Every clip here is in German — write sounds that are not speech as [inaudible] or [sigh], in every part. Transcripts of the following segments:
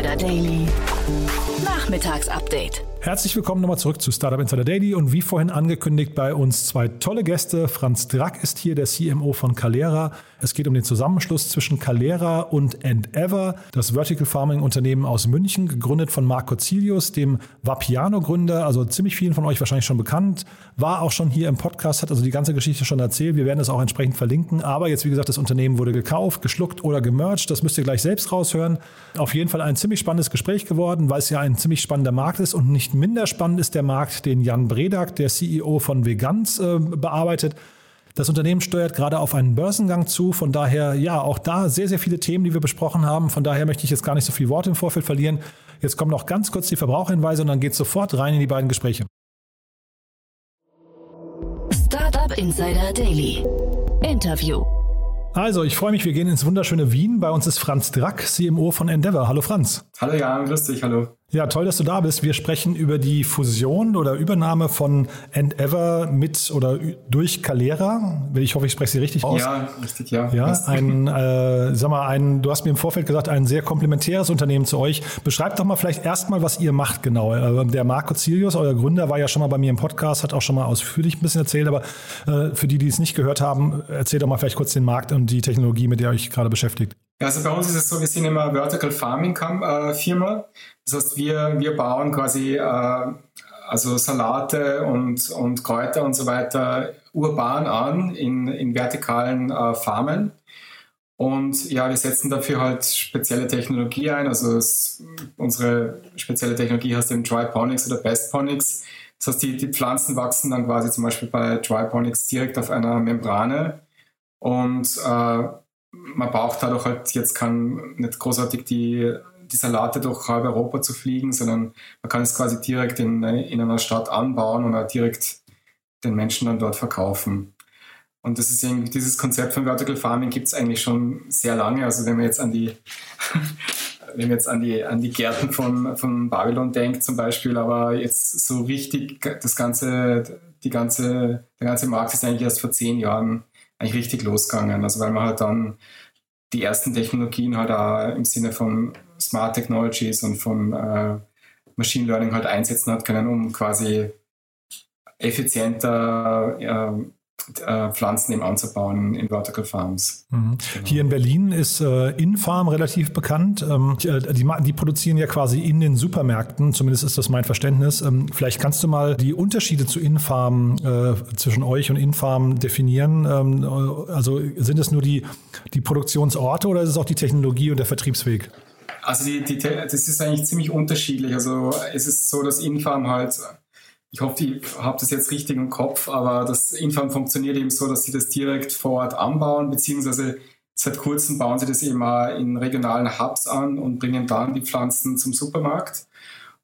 Insider Daily. Nachmittagsupdate. Herzlich willkommen nochmal zurück zu Startup Insider Daily und wie vorhin angekündigt bei uns zwei tolle Gäste. Franz Drack ist hier, der CMO von Calera. Es geht um den Zusammenschluss zwischen Calera und Endeavor, das Vertical Farming Unternehmen aus München, gegründet von Marco Cilius, dem Vapiano-Gründer, also ziemlich vielen von euch wahrscheinlich schon bekannt, war auch schon hier im Podcast, hat also die ganze Geschichte schon erzählt. Wir werden es auch entsprechend verlinken. Aber jetzt, wie gesagt, das Unternehmen wurde gekauft, geschluckt oder gemerged. Das müsst ihr gleich selbst raushören. Auf jeden Fall ein ziemlich spannendes Gespräch geworden, weil es ja ein ziemlich spannender Markt ist und nicht nicht minder spannend ist der Markt, den Jan Bredak, der CEO von Veganz, äh, bearbeitet. Das Unternehmen steuert gerade auf einen Börsengang zu. Von daher, ja, auch da sehr, sehr viele Themen, die wir besprochen haben. Von daher möchte ich jetzt gar nicht so viel Wort im Vorfeld verlieren. Jetzt kommen noch ganz kurz die Verbraucherhinweise und dann geht es sofort rein in die beiden Gespräche. Startup Insider Daily. Interview. Also, ich freue mich, wir gehen ins wunderschöne Wien. Bei uns ist Franz Drack, CMO von Endeavor. Hallo Franz. Hallo Jan, grüß dich, hallo. Ja, toll, dass du da bist. Wir sprechen über die Fusion oder Übernahme von Endeavor mit oder durch Calera. Ich hoffe, ich spreche sie richtig aus. Ja, richtig, ja. Ja, ein, äh, sag mal, ein, du hast mir im Vorfeld gesagt, ein sehr komplementäres Unternehmen zu euch. Beschreibt doch mal vielleicht erstmal, was ihr macht genau. Äh, der Marco Cilius, euer Gründer, war ja schon mal bei mir im Podcast, hat auch schon mal ausführlich ein bisschen erzählt, aber äh, für die, die es nicht gehört haben, erzähl doch mal vielleicht kurz den Markt und die Technologie, mit der ihr euch gerade beschäftigt. Ja, also bei uns ist es so, wir sind immer Vertical Farming äh, Firma. Das heißt, wir, wir bauen quasi äh, also Salate und, und Kräuter und so weiter urban an in, in vertikalen äh, Farmen. Und ja, wir setzen dafür halt spezielle Technologie ein. Also es, unsere spezielle Technologie heißt eben Dryponics oder Bestponics. Das heißt, die, die Pflanzen wachsen dann quasi zum Beispiel bei Dryponics direkt auf einer Membrane. Und äh, man braucht dadurch halt jetzt kann nicht großartig die, die Salate durch halb Europa zu fliegen, sondern man kann es quasi direkt in, in einer Stadt anbauen und auch direkt den Menschen dann dort verkaufen. Und das ist irgendwie, dieses Konzept von Vertical Farming gibt es eigentlich schon sehr lange. Also wenn man jetzt an die, [laughs] wenn man jetzt an die, an die Gärten von, von Babylon denkt zum Beispiel, aber jetzt so richtig das ganze, die ganze, der ganze Markt ist eigentlich erst vor zehn Jahren eigentlich richtig losgegangen. Also weil man halt dann die ersten Technologien halt auch im Sinne von Smart Technologies und von äh, Machine Learning halt einsetzen hat können, um quasi effizienter äh, Pflanzen eben anzubauen in Vertical Farms. Mhm. Genau. Hier in Berlin ist äh, Infarm relativ bekannt. Ähm, äh, die, die, produzieren ja quasi in den Supermärkten, zumindest ist das mein Verständnis. Ähm, vielleicht kannst du mal die Unterschiede zu Infarm äh, zwischen euch und Infarm definieren. Ähm, äh, also sind es nur die, die Produktionsorte oder ist es auch die Technologie und der Vertriebsweg? Also die, die, das ist eigentlich ziemlich unterschiedlich. Also es ist so, dass Infarm halt ich hoffe, ich habe das jetzt richtig im Kopf, aber das Infarm funktioniert eben so, dass sie das direkt vor Ort anbauen, beziehungsweise seit kurzem bauen sie das eben auch in regionalen Hubs an und bringen dann die Pflanzen zum Supermarkt.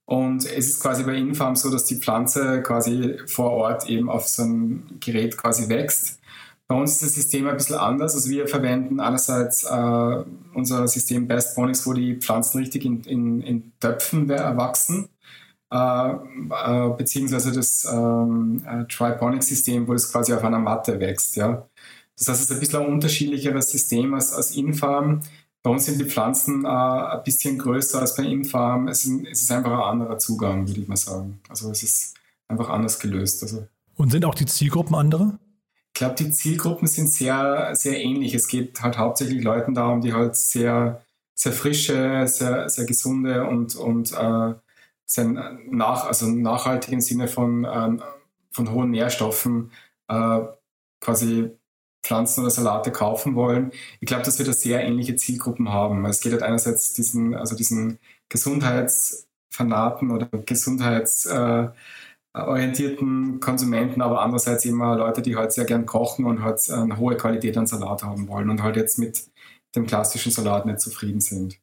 Und es ist quasi bei Infarm so, dass die Pflanze quasi vor Ort eben auf so einem Gerät quasi wächst. Bei uns ist das System ein bisschen anders. Also wir verwenden einerseits äh, unser System Best Bonix, wo die Pflanzen richtig in, in, in Töpfen wachsen äh, äh, beziehungsweise das ähm, äh, Triponic-System, wo das quasi auf einer Matte wächst. Ja? Das heißt, es ist ein bisschen ein unterschiedlicheres System als, als Infarm. Bei uns sind die Pflanzen äh, ein bisschen größer als bei Infarm. Es ist, es ist einfach ein anderer Zugang, würde ich mal sagen. Also es ist einfach anders gelöst. Also. Und sind auch die Zielgruppen andere? Ich glaube, die Zielgruppen sind sehr, sehr ähnlich. Es geht halt hauptsächlich Leuten darum, die halt sehr, sehr frische, sehr, sehr gesunde und, und äh, sehr nach, also nachhaltig im Sinne von, ähm, von hohen Nährstoffen äh, quasi Pflanzen oder Salate kaufen wollen. Ich glaube, dass wir da sehr ähnliche Zielgruppen haben. Es geht halt einerseits diesen, also diesen Gesundheitsfanaten oder gesundheitsorientierten äh, Konsumenten, aber andererseits immer Leute, die halt sehr gern kochen und halt eine hohe Qualität an Salat haben wollen und halt jetzt mit dem klassischen Salat nicht zufrieden sind.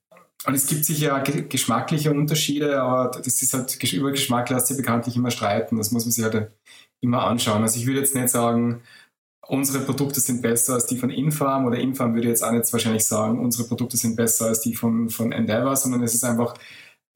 Und es gibt sicher geschmackliche Unterschiede, aber das ist halt, über Geschmack lässt sich bekanntlich immer streiten. Das muss man sich halt immer anschauen. Also ich würde jetzt nicht sagen, unsere Produkte sind besser als die von Infarm oder Infarm würde jetzt auch nicht wahrscheinlich sagen, unsere Produkte sind besser als die von, von Endeavor, sondern es ist einfach,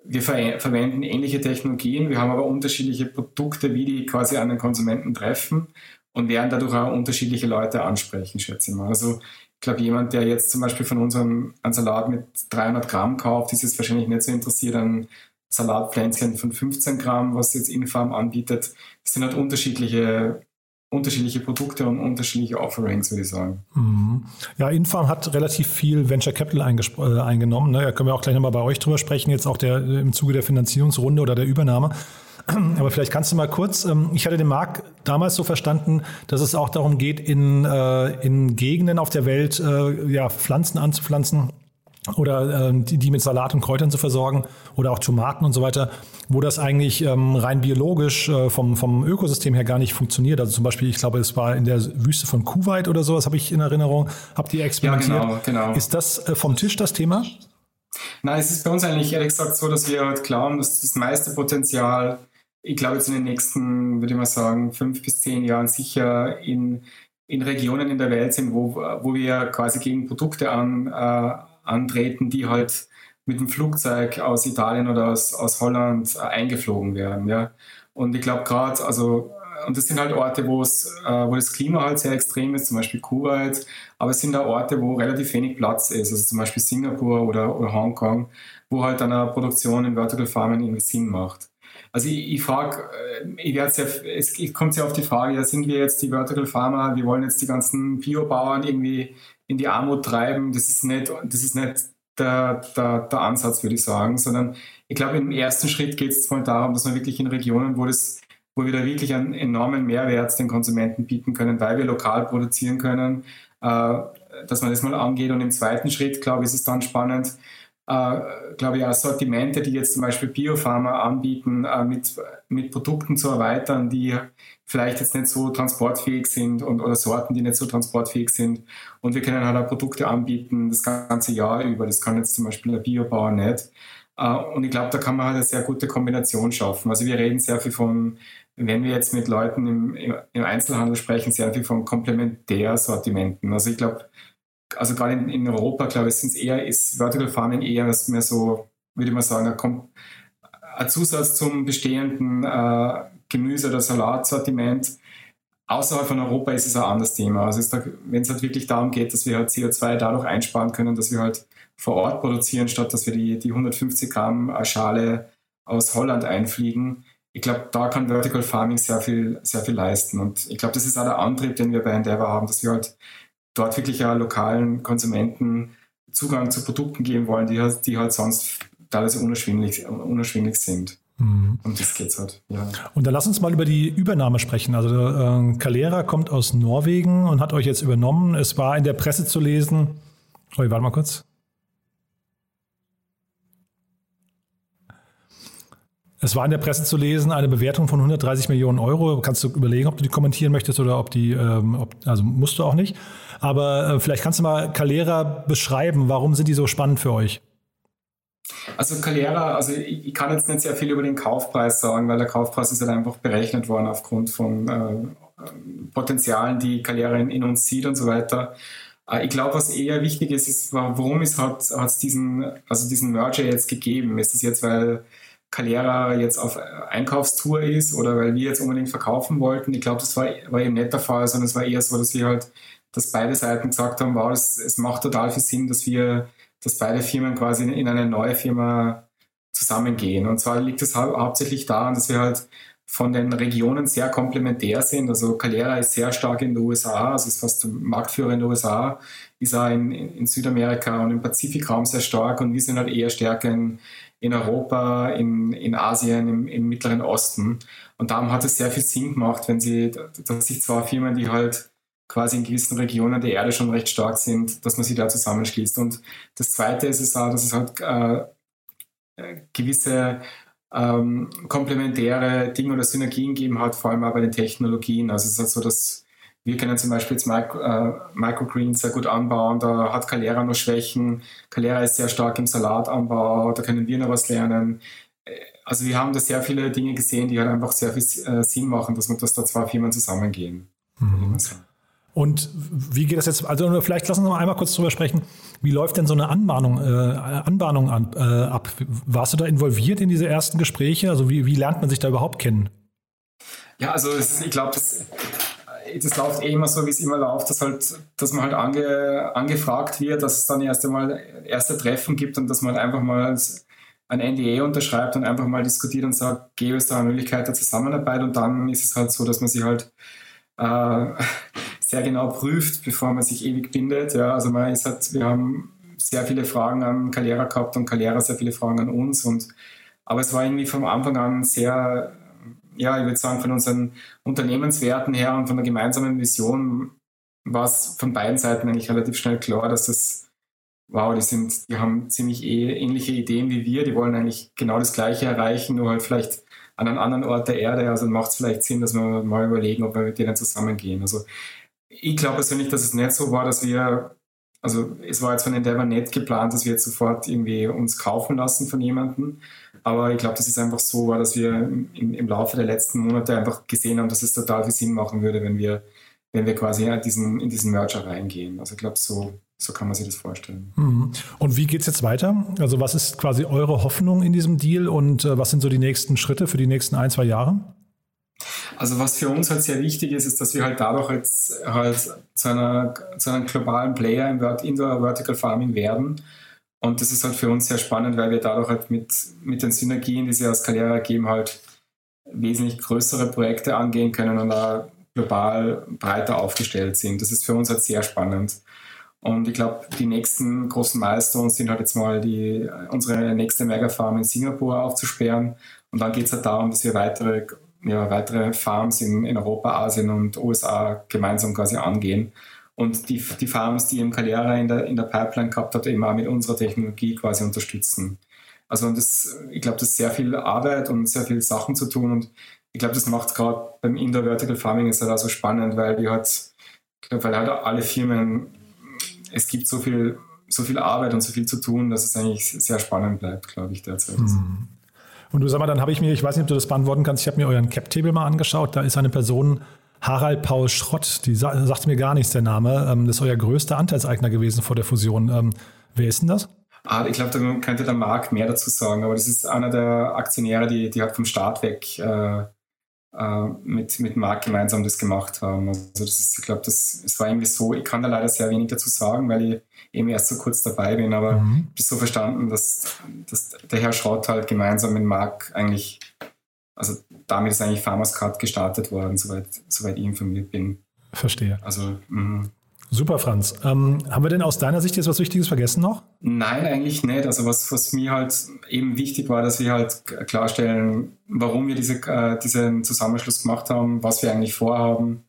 wir ver verwenden ähnliche Technologien, wir haben aber unterschiedliche Produkte, wie die quasi an den Konsumenten treffen und werden dadurch auch unterschiedliche Leute ansprechen, schätze ich mal. Also Ich glaube, jemand, der jetzt zum Beispiel von unserem einen Salat mit 300 Gramm kauft, ist jetzt wahrscheinlich nicht so interessiert an Salatpflänzchen von 15 Gramm, was jetzt Infarm anbietet. Das sind halt unterschiedliche unterschiedliche Produkte und unterschiedliche Offerings, würde ich sagen. Mhm. Ja, Infarm hat relativ viel Venture Capital äh, eingenommen. Ne? Da können wir auch gleich nochmal bei euch drüber sprechen, jetzt auch der, im Zuge der Finanzierungsrunde oder der Übernahme. [clears throat] Aber vielleicht kannst du mal kurz, ähm, ich hatte den Markt damals so verstanden, dass es auch darum geht, in, äh, in Gegenden auf der Welt äh, ja, Pflanzen anzupflanzen, oder äh, die, mit Salat und Kräutern zu versorgen oder auch Tomaten und so weiter, wo das eigentlich ähm, rein biologisch äh, vom, vom Ökosystem her gar nicht funktioniert. Also zum Beispiel, ich glaube, es war in der Wüste von Kuwait oder so, das habe ich in Erinnerung. Habt ihr experimentiert? Ja, genau, genau. Ist das vom Tisch das Thema? Nein, es ist bei uns eigentlich ehrlich gesagt so, dass wir halt glauben, dass das meiste Potenzial, ich glaube jetzt in den nächsten, würde ich mal sagen, fünf bis zehn Jahren sicher in, in Regionen in der Welt sind, wo, wo wir quasi gegen Produkte an äh, antreten, die halt mit dem Flugzeug aus Italien oder aus, aus Holland äh, eingeflogen werden. Ja. Und ich glaube gerade, also, und das sind halt Orte, wo äh, wo das Klima halt sehr extrem ist, zum Beispiel Kuwait, aber es sind da Orte, wo relativ wenig Platz ist, also zum Beispiel Singapur oder, oder Hongkong, wo halt eine Produktion in Vertical Farming irgendwie Sinn macht. Also ich, ich frage, äh, sehr, es kommt sehr auf die Frage, ja, sind wir jetzt die Vertical Farmer, wir wollen jetzt die ganzen Biobauern irgendwie in die Armut treiben, das ist nicht, das ist nicht der, der, der Ansatz, würde ich sagen, sondern ich glaube, im ersten Schritt geht es mal darum, dass man wirklich in Regionen, wo das wo wir da wirklich einen enormen Mehrwert den Konsumenten bieten können, weil wir lokal produzieren können, äh, dass man das mal angeht. Und im zweiten Schritt, glaube ich, ist es dann spannend, äh, glaube ich, auch Sortimente, die jetzt zum Beispiel Biopharma anbieten, äh, mit, mit Produkten zu erweitern, die vielleicht jetzt nicht so transportfähig sind und, oder Sorten, die nicht so transportfähig sind. Und wir können halt auch Produkte anbieten das ganze Jahr über. Das kann jetzt zum Beispiel der Biobauer nicht. Äh, und ich glaube, da kann man halt eine sehr gute Kombination schaffen. Also wir reden sehr viel von, wenn wir jetzt mit Leuten im, im Einzelhandel sprechen, sehr viel von Komplementärsortimenten. Also ich glaube, also gerade in, in Europa, glaube ich, sind eher, ist Vertical Farming eher mehr so, würde mal sagen, ein, ein Zusatz zum bestehenden äh, Gemüse- oder Salatsortiment. Außerhalb von Europa ist es ein anderes Thema. Also wenn es halt wirklich darum geht, dass wir halt CO2 dadurch einsparen können, dass wir halt vor Ort produzieren, statt dass wir die, die 150 Gramm Schale aus Holland einfliegen. Ich glaube, da kann Vertical Farming sehr viel, sehr viel leisten. Und ich glaube, das ist auch der Antrieb, den wir bei Endeavor haben, dass wir halt dort wirklich ja lokalen Konsumenten Zugang zu Produkten geben wollen, die, halt, die halt sonst teilweise unerschwinglich, unerschwinglich sind. Mhm. Und das geht's halt, ja. Und dann lass uns mal über die Übernahme sprechen. Also äh, Calera kommt aus Norwegen und hat euch jetzt übernommen. Es war in der Presse zu lesen. Oh, warte mal kurz. Es war in der Presse zu lesen, eine Bewertung von 130 Millionen Euro. Kannst du überlegen, ob du die kommentieren möchtest oder ob die, ähm, ob, also musst du auch nicht. Aber äh, vielleicht kannst du mal Calera beschreiben. Warum sind die so spannend für euch? Also Calera, also ich, kann jetzt nicht sehr viel über den Kaufpreis sagen, weil der Kaufpreis ist halt einfach berechnet worden aufgrund von äh, Potenzialen, die Calera in, in, uns sieht und so weiter. Äh, ich glaube, was eher wichtig ist, ist, warum es hat es diesen, also diesen Merger jetzt gegeben? Ist das jetzt, weil Calera jetzt auf Einkaufstour ist oder weil wir jetzt unbedingt verkaufen wollten? Ich glaube, das war, war eben nicht der Fall, sondern es war eher so, dass wir halt, dass beide Seiten gesagt haben, wow, es, es macht total viel Sinn, dass wir dass beide Firmen quasi in eine neue Firma zusammengehen. Und zwar liegt es hau hauptsächlich daran, dass wir halt von den Regionen sehr komplementär sind. Also Calera ist sehr stark in den USA, also ist fast Marktführer in den USA, ist auch in, in Südamerika und im Pazifikraum sehr stark und wir sind halt eher stärker in, in Europa, in, in Asien, im, im Mittleren Osten. Und darum hat es sehr viel Sinn gemacht, wenn sie, dass sich zwei Firmen, die halt quasi in gewissen Regionen der Erde schon recht stark sind, dass man sie da zusammenschließt. Und das Zweite ist es auch, dass es halt äh, gewisse ähm, komplementäre Dinge oder Synergien gegeben hat, vor allem auch bei den Technologien. Also es ist halt so, dass wir können zum Beispiel jetzt Micro, äh, Microgreens sehr gut anbauen, da hat Calera noch Schwächen. Calera ist sehr stark im Salatanbau, da können wir noch was lernen. Äh, also wir haben da sehr viele Dinge gesehen, die halt einfach sehr viel äh, Sinn machen, dass, man, dass da zwei Firmen zusammengehen. Mhm. Und wie geht das jetzt? Also vielleicht lassen wir noch einmal kurz drüber sprechen. Wie läuft denn so eine Anbahnung, äh, Anbahnung an, äh, ab? Warst du da involviert in diese ersten Gespräche? Also wie, wie lernt man sich da überhaupt kennen? Ja, also es, ich glaube, das läuft eh immer so, wie es immer läuft, dass halt, dass man halt ange, angefragt wird, dass es dann erst einmal erste Treffen gibt und dass man halt einfach mal ein NDA unterschreibt und einfach mal diskutiert und sagt, gäbe es da eine Möglichkeit der Zusammenarbeit und dann ist es halt so, dass man sich halt äh, sehr genau prüft, bevor man sich ewig bindet. Ja, also man ist halt, wir haben sehr viele Fragen an Calera gehabt und Calera sehr viele Fragen an uns und aber es war irgendwie von Anfang an sehr, ja, ich würde sagen, von unseren Unternehmenswerten her und von der gemeinsamen Vision war es von beiden Seiten eigentlich relativ schnell klar, dass das wow, die sind, die haben ziemlich eh ähnliche Ideen wie wir, die wollen eigentlich genau das Gleiche erreichen, nur halt vielleicht an einem anderen Ort der Erde. Also macht es vielleicht Sinn, dass wir mal überlegen, ob wir mit denen zusammengehen. Also ich glaube persönlich, dass es nicht so war, dass wir, also es war jetzt von Endeavor nicht geplant, dass wir jetzt sofort irgendwie uns kaufen lassen von jemandem. Aber ich glaube, dass es einfach so war, dass wir im, im Laufe der letzten Monate einfach gesehen haben, dass es total viel Sinn machen würde, wenn wir, wenn wir quasi in diesen, in diesen Merger reingehen. Also ich glaube, so, so kann man sich das vorstellen. Mhm. Und wie geht es jetzt weiter? Also was ist quasi eure Hoffnung in diesem Deal und äh, was sind so die nächsten Schritte für die nächsten ein, zwei Jahre? Also was für uns halt sehr wichtig ist, ist, dass wir halt dadurch jetzt halt zu, einer, zu einem globalen Player im Indoor Vertical Farming werden. Und das ist halt für uns sehr spannend, weil wir dadurch halt mit, mit den Synergien, die sie aus Calera geben, halt wesentlich größere Projekte angehen können und da global breiter aufgestellt sind. Das ist für uns halt sehr spannend. Und ich glaube, die nächsten großen Milestones sind halt jetzt mal die, unsere nächste Megafarm in Singapur aufzusperren. Und dann geht es halt darum, dass wir weitere, ja, weitere Farms in, in Europa, Asien und USA gemeinsam quasi angehen. Und die, die Farms, die im Calera in der, in der Pipeline gehabt hat, eben auch mit unserer Technologie quasi unterstützen. Also das, ich glaube, das ist sehr viel Arbeit und sehr viele Sachen zu tun. Und ich glaube, das macht gerade beim Indoor Vertical Farming ist halt auch so spannend, weil wir halt, ich glaube, weil halt alle Firmen es gibt so viel, so viel Arbeit und so viel zu tun, dass es eigentlich sehr spannend bleibt, glaube ich, derzeit. Mhm. Und du sag mal, dann habe ich mir, ich weiß nicht, ob du das beantworten kannst, ich habe mir euren Cap-Table mal angeschaut, da ist eine Person, Harald Paul Schrott, die sa sagt mir gar nichts, der Name. Ähm, das ist euer größter Anteilseigner gewesen vor der Fusion. Ähm, wer ist denn das? Ah, ich glaube, da könnte der Marc mehr dazu sagen, aber das ist einer der Aktionäre, die, die hat vom Start weg äh, mit, mit Marc gemeinsam das gemacht haben. Also das ist, ich glaube, das es war irgendwie so, ich kann da leider sehr wenig dazu sagen, weil ich eben erst so kurz dabei bin, aber mhm. ich habe so verstanden, dass, dass der Herr Schrott halt gemeinsam mit Marc eigentlich, also damit ist eigentlich Farmers Card gestartet worden, soweit, soweit ich informiert bin. Verstehe. Also, mh. Super, Franz. Ähm, haben wir denn aus deiner Sicht jetzt was Wichtiges vergessen noch? Nein, eigentlich nicht. Also was, was mir halt eben wichtig war, dass wir halt klarstellen, warum wir diese, äh, diesen Zusammenschluss gemacht haben, was wir eigentlich vorhaben.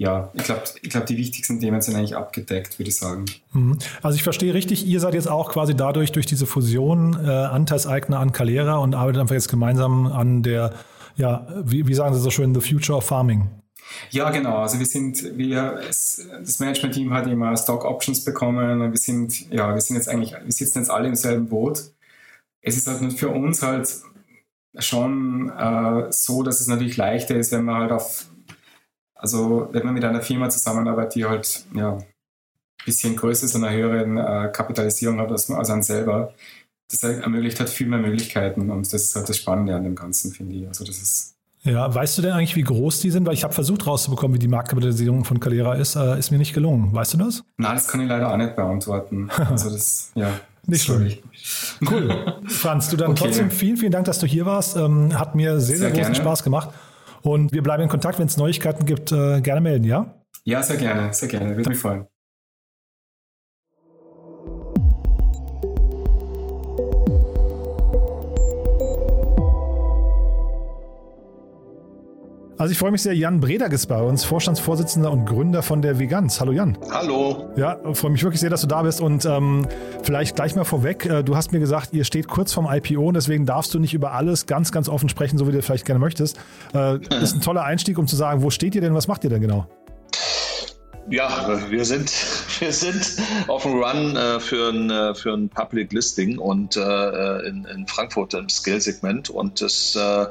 Ja, ich glaube, ich glaub, die wichtigsten Themen sind eigentlich abgedeckt, würde ich sagen. Mhm. Also ich verstehe richtig, ihr seid jetzt auch quasi dadurch, durch diese Fusion äh, Anteilseigner an Calera und arbeitet einfach jetzt gemeinsam an der, ja, wie, wie sagen Sie so schön, the future of farming. Ja, genau. Also wir sind, wir, das Management-Team hat immer Stock Options bekommen wir sind, ja, wir sind jetzt eigentlich, wir sitzen jetzt alle im selben Boot. Es ist halt für uns halt schon äh, so, dass es natürlich leichter ist, wenn man halt auf, also wenn man mit einer Firma zusammenarbeitet, die halt, ja, ein bisschen größer ist und eine höhere äh, Kapitalisierung hat als man als einen selber. Das ermöglicht halt viel mehr Möglichkeiten und das ist halt das Spannende an dem Ganzen, finde ich. Also das ist ja, weißt du denn eigentlich, wie groß die sind? Weil ich habe versucht rauszubekommen, wie die Marktkapitalisierung von Calera ist. Äh, ist mir nicht gelungen. Weißt du das? Nein, das kann ich leider auch nicht beantworten. [laughs] Also das, ja. Nicht schlimm. Cool. Franz, du dann [laughs] okay. trotzdem vielen, vielen Dank, dass du hier warst. Ähm, hat mir sehr, sehr, sehr großen Spaß gemacht. Und wir bleiben in Kontakt. Wenn es Neuigkeiten gibt, äh, gerne melden, ja? Ja, sehr gerne, sehr gerne. Würde mich freuen. Also ich freue mich sehr, Jan Brederg ist bei uns, Vorstandsvorsitzender und Gründer von der Veganz. Hallo Jan. Hallo. Ja, freue mich wirklich sehr, dass du da bist und ähm, vielleicht gleich mal vorweg, äh, du hast mir gesagt, ihr steht kurz vorm IPO und deswegen darfst du nicht über alles ganz, ganz offen sprechen, so wie du vielleicht gerne möchtest. Äh, ist ein toller Einstieg, um zu sagen, wo steht ihr denn, was macht ihr denn genau? Ja, wir sind, [laughs] wir sind auf dem Run äh, für, ein, äh, für ein Public Listing und äh, in, in Frankfurt im Scale-Segment. Und das äh,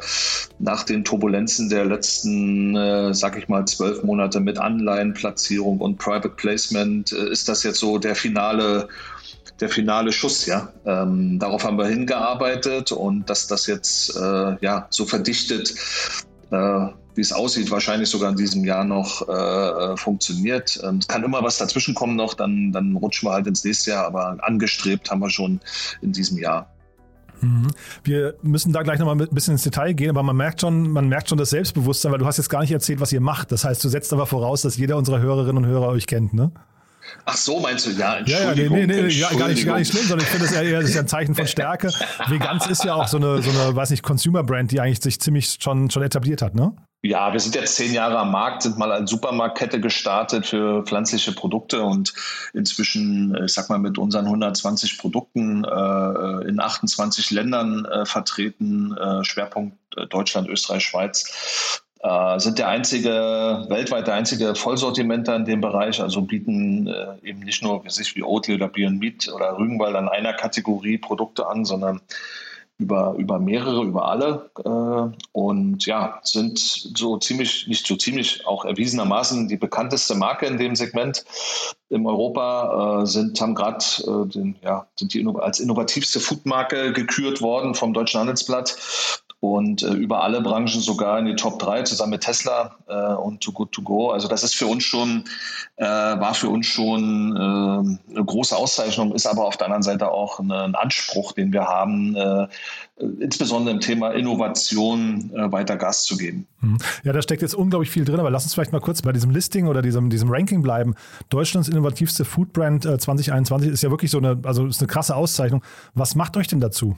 nach den Turbulenzen der letzten, äh, sag ich mal, zwölf Monate mit Anleihenplatzierung und Private Placement äh, ist das jetzt so der finale der finale Schuss, ja. Ähm, darauf haben wir hingearbeitet und dass das jetzt äh, ja so verdichtet äh, wie es aussieht, wahrscheinlich sogar in diesem Jahr noch äh, funktioniert. Ähm, es kann immer was dazwischen kommen noch, dann, dann rutschen wir halt ins nächste Jahr, aber angestrebt haben wir schon in diesem Jahr. Mhm. Wir müssen da gleich nochmal ein bisschen ins Detail gehen, aber man merkt schon, man merkt schon das Selbstbewusstsein, weil du hast jetzt gar nicht erzählt, was ihr macht. Das heißt, du setzt aber voraus, dass jeder unserer Hörerinnen und Hörer euch kennt, ne? Ach so, meinst du, ja, Entschuldigung. Ja, nee, nee, nee ja, gar, nicht, gar nicht schlimm, sondern ich finde, das, eher, das ist ein Zeichen von Stärke. Veganz ist ja auch so eine, so eine, weiß nicht, Consumer-Brand, die eigentlich sich ziemlich schon, schon etabliert hat, ne? Ja, wir sind jetzt zehn Jahre am Markt, sind mal als Supermarktkette gestartet für pflanzliche Produkte und inzwischen, ich sag mal, mit unseren 120 Produkten äh, in 28 Ländern äh, vertreten, äh, Schwerpunkt äh, Deutschland, Österreich, Schweiz äh, sind der einzige, weltweit der einzige Vollsortimenter in dem Bereich, also bieten äh, eben nicht nur wie sich wie Oatly oder Beyond Meat oder Rügenwald an einer Kategorie Produkte an, sondern über, über mehrere, über alle. Äh, und ja, sind so ziemlich, nicht so ziemlich, auch erwiesenermaßen die bekannteste Marke in dem Segment in Europa, äh, sind, haben gerade äh, den, ja, sind die als innovativste Foodmarke gekürt worden vom Deutschen Handelsblatt und äh, über alle Branchen sogar in die Top 3 zusammen mit Tesla äh, und Too Good To Go. Also das ist für uns schon, äh, war für uns schon äh, eine große Auszeichnung, ist aber auf der anderen Seite auch eine, ein Anspruch, den wir haben, äh, insbesondere im Thema Innovation äh, weiter Gas zu geben. Mhm. Ja, da steckt jetzt unglaublich viel drin, aber lass uns vielleicht mal kurz bei diesem Listing oder diesem, diesem Ranking bleiben. Deutschlands innovativste Foodbrand 2021 ist ja wirklich so eine, also ist eine krasse Auszeichnung. Was macht euch denn dazu?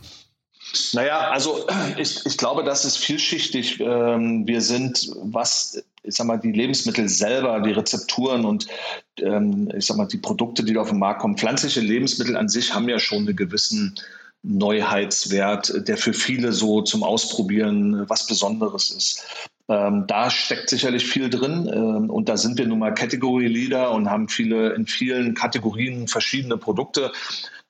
Naja, also [clears throat] ich, ich glaube, das ist vielschichtig. Ähm, wir sind, was, ich sag mal, die Lebensmittel selber, die Rezepturen und ähm, ich sag mal, die Produkte, die auf den Markt kommen. Pflanzliche Lebensmittel an sich haben ja schon einen gewissen Neuheitswert, der für viele so zum Ausprobieren was Besonderes ist. Ähm, da steckt sicherlich viel drin ähm, und da sind wir nun mal Category Leader und haben viele in vielen Kategorien verschiedene Produkte.